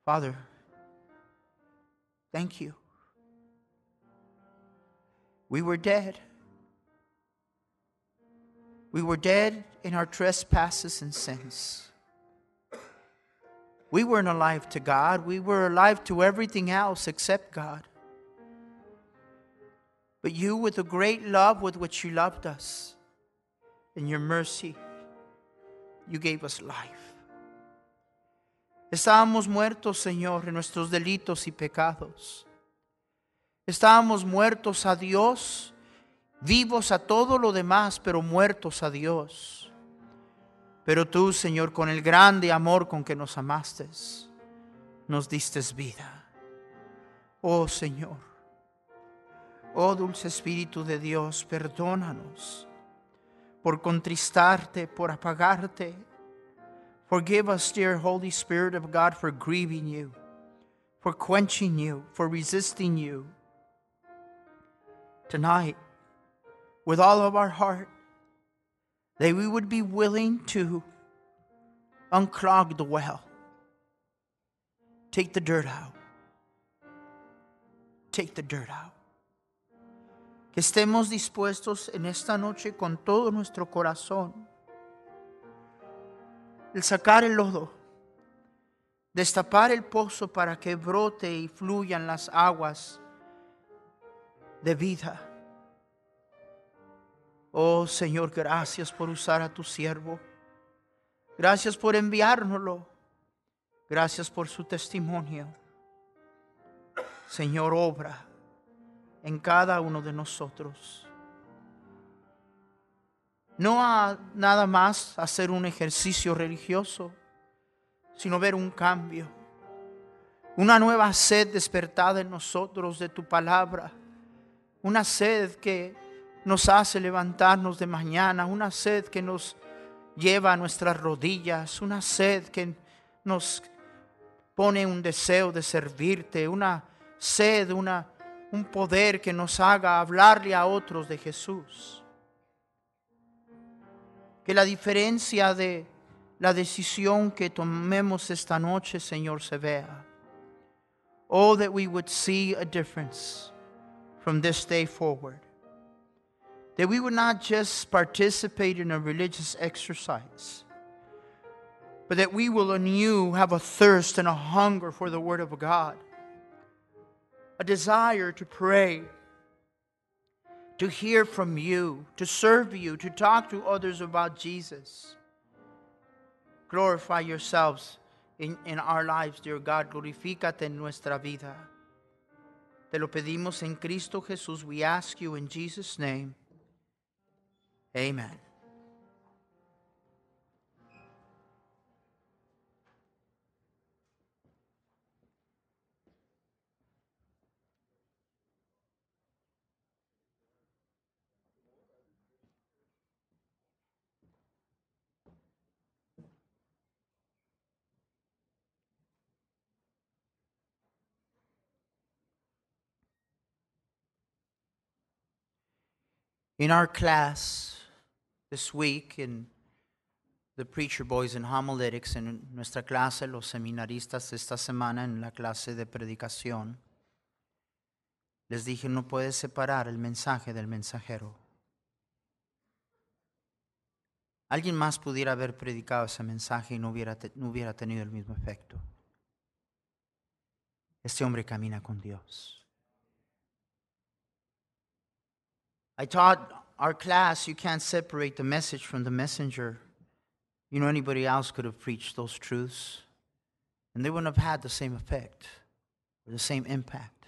Father, thank you. We were dead. We were dead in our trespasses and sins. We weren't alive to God. We were alive to everything else except God. But you, with the great love with which you loved us, in your mercy, you gave us life. Estábamos muertos, Señor, en nuestros delitos y pecados. Estábamos muertos a Dios, vivos a todo lo demás, pero muertos a Dios. Pero tú, Señor, con el grande amor con que nos amaste, nos diste vida. Oh Señor, oh dulce Espíritu de Dios, perdónanos por contristarte, por apagarte. Forgive us, dear Holy Spirit of God, for grieving you, for quenching you, for resisting you. Tonight, with all of our heart, that we would be willing to unclog the well, take the dirt out, take the dirt out. Que estemos dispuestos en esta noche con todo nuestro corazón el sacar el lodo, destapar el pozo para que brote y fluyan las aguas de vida. Oh Señor, gracias por usar a tu siervo. Gracias por enviárnoslo. Gracias por su testimonio. Señor, obra en cada uno de nosotros. No a nada más hacer un ejercicio religioso, sino ver un cambio. Una nueva sed despertada en nosotros de tu palabra. Una sed que nos hace levantarnos de mañana. Una sed que nos lleva a nuestras rodillas. Una sed que nos pone un deseo de servirte. Una sed, una, un poder que nos haga hablarle a otros de Jesús. Que la diferencia de la decisión que tomemos esta noche, Señor, se vea. Oh, that we would see a difference from this day forward. That we would not just participate in a religious exercise, but that we will anew have a thirst and a hunger for the Word of God. a desire to pray, to hear from you, to serve you, to talk to others about Jesus. Glorify yourselves in, in our lives, dear God. Glorifícate en nuestra vida. Te lo pedimos en Cristo Jesús. We ask you in Jesus' name. Amen. In our class this week, in the Preacher Boys in Homiletics, en nuestra clase, los seminaristas esta semana, en la clase de predicación, les dije, no puedes separar el mensaje del mensajero. Alguien más pudiera haber predicado ese mensaje y no hubiera, no hubiera tenido el mismo efecto. Este hombre camina con Dios. I taught our class you can't separate the message from the messenger. You know, anybody else could have preached those truths, and they wouldn't have had the same effect or the same impact.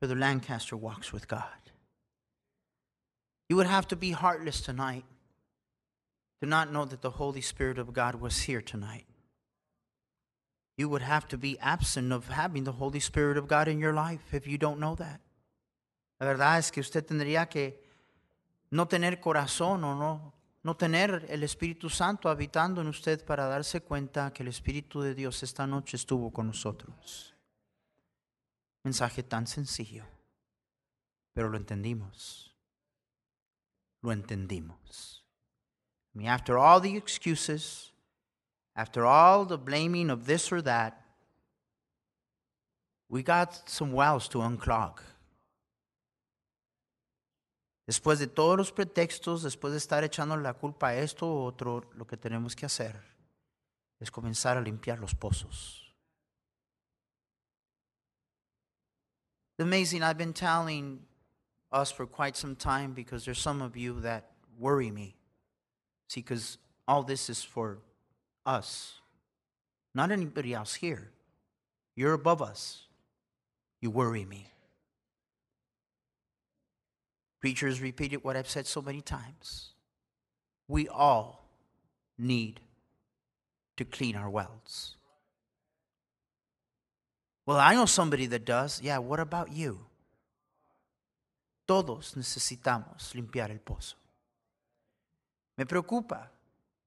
Brother Lancaster walks with God. You would have to be heartless tonight to not know that the Holy Spirit of God was here tonight. You would have to be absent of having the Holy Spirit of God in your life if you don't know that. La verdad es que usted tendría que no tener corazón o no, no tener el Espíritu Santo habitando en usted para darse cuenta que el Espíritu de Dios esta noche estuvo con nosotros. Mensaje tan sencillo, pero lo entendimos. Lo entendimos. I mean, after all the excuses, after all the blaming of this or that, we got some wells to unclog. Después de todos los pretextos, después de estar echando la culpa a esto u otro, lo que tenemos que hacer es comenzar a limpiar los pozos. It's amazing, I've been telling us for quite some time because there's some of you that worry me. See, because all this is for us, not anybody else here. You're above us. You worry me. Preachers repeated what I've said so many times. We all need to clean our wells. Well, I know somebody that does. Yeah, what about you? Todos necesitamos limpiar el pozo. Me preocupa,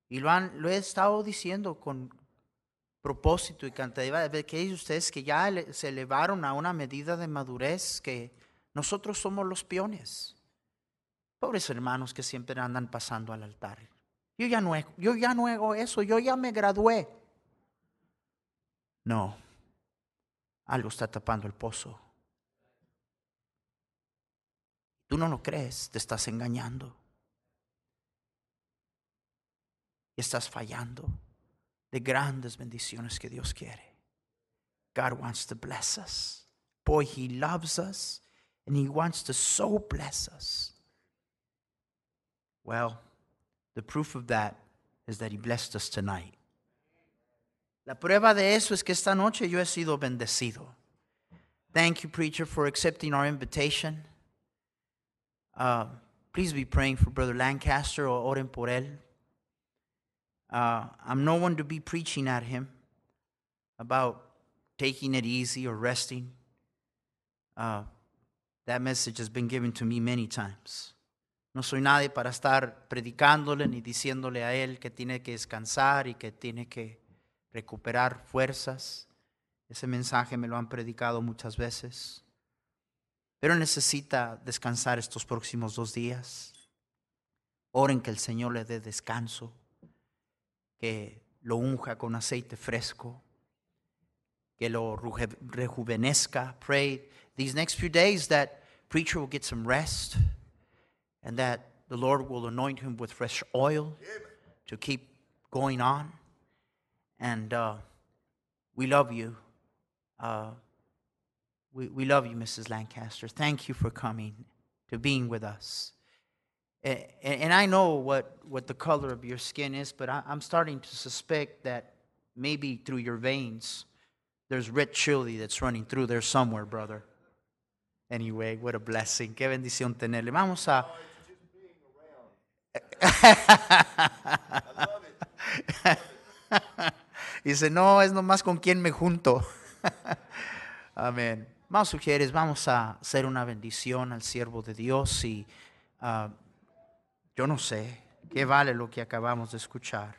y lo, han, lo he estado diciendo con propósito y cantidad de que ustedes que ya se elevaron a una medida de madurez que nosotros somos los peones. Pobres hermanos que siempre andan pasando al altar. Yo ya no, yo ya no hago eso, yo ya me gradué. No, algo está tapando el pozo. Tú no lo crees, te estás engañando. Y estás fallando de grandes bendiciones que Dios quiere. God wants to bless us. Boy, He loves us and He wants to so bless us. Well, the proof of that is that He blessed us tonight. La prueba de eso es que esta noche yo he sido bendecido. Thank you, preacher, for accepting our invitation. Uh, please be praying for Brother Lancaster or oren por él. Uh, I'm no one to be preaching at him about taking it easy or resting. Uh, that message has been given to me many times. No soy nadie para estar predicándole ni diciéndole a él que tiene que descansar y que tiene que recuperar fuerzas. Ese mensaje me lo han predicado muchas veces. Pero necesita descansar estos próximos dos días. Oren que el Señor le dé descanso, que lo unja con aceite fresco, que lo rejuvenezca. Pray these next few days that preacher will get some rest and that the Lord will anoint him with fresh oil to keep going on. And uh, we love you. Uh, we, we love you, Mrs. Lancaster. Thank you for coming, to being with us. And, and I know what, what the color of your skin is, but I, I'm starting to suspect that maybe through your veins, there's red chili that's running through there somewhere, brother. Anyway, what a blessing. Qué bendición tenerle. Vamos a. Dice, no, es nomás con quien me junto. Amén. Vamos, sugieres, vamos a hacer una bendición al siervo de Dios y ah, yo no sé qué vale lo que acabamos de escuchar.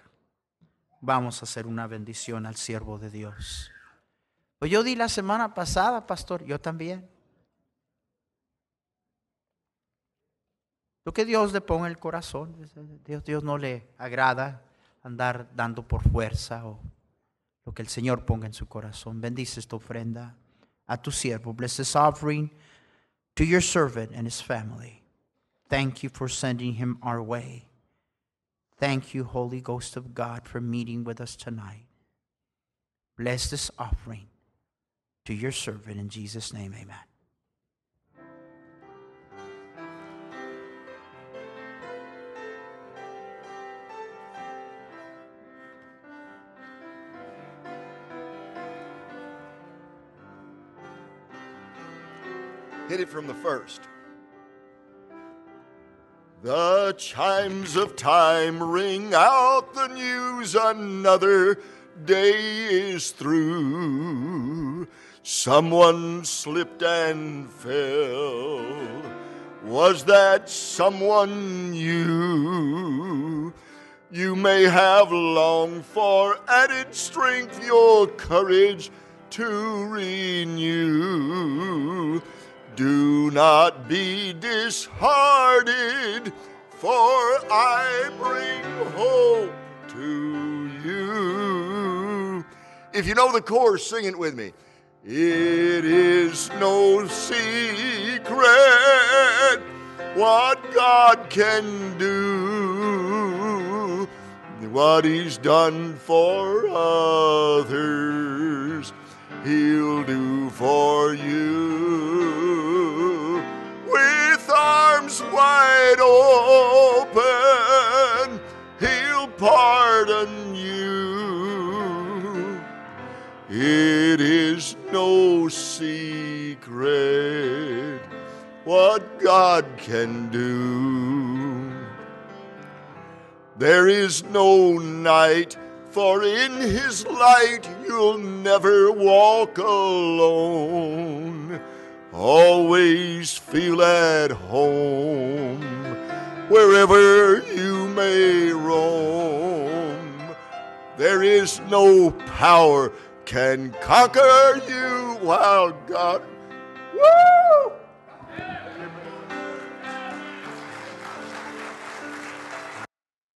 Vamos a hacer una bendición al siervo de Dios. Pues yo di la semana pasada, pastor, yo también. Lo que Dios le ponga en el corazón, Dios, Dios no le agrada andar dando por fuerza o lo que el Señor ponga en su corazón. Bendice esta ofrenda a tu siervo. Bless this offering to your servant and his family. Thank you for sending him our way. Thank you, Holy Ghost of God, for meeting with us tonight. Bless this offering to your servant in Jesus' name. Amen. Hit it from the first. The chimes of time ring out the news another day is through. Someone slipped and fell. Was that someone you? You may have longed for added strength, your courage to renew. Do not be disheartened, for I bring hope to you. If you know the chorus, sing it with me. It is no secret what God can do, what He's done for others, He'll do for you. Arms wide open, He'll pardon you. It is no secret what God can do. There is no night, for in His light you'll never walk alone. Always feel at home wherever you may roam. There is no power can conquer you while God. Woo!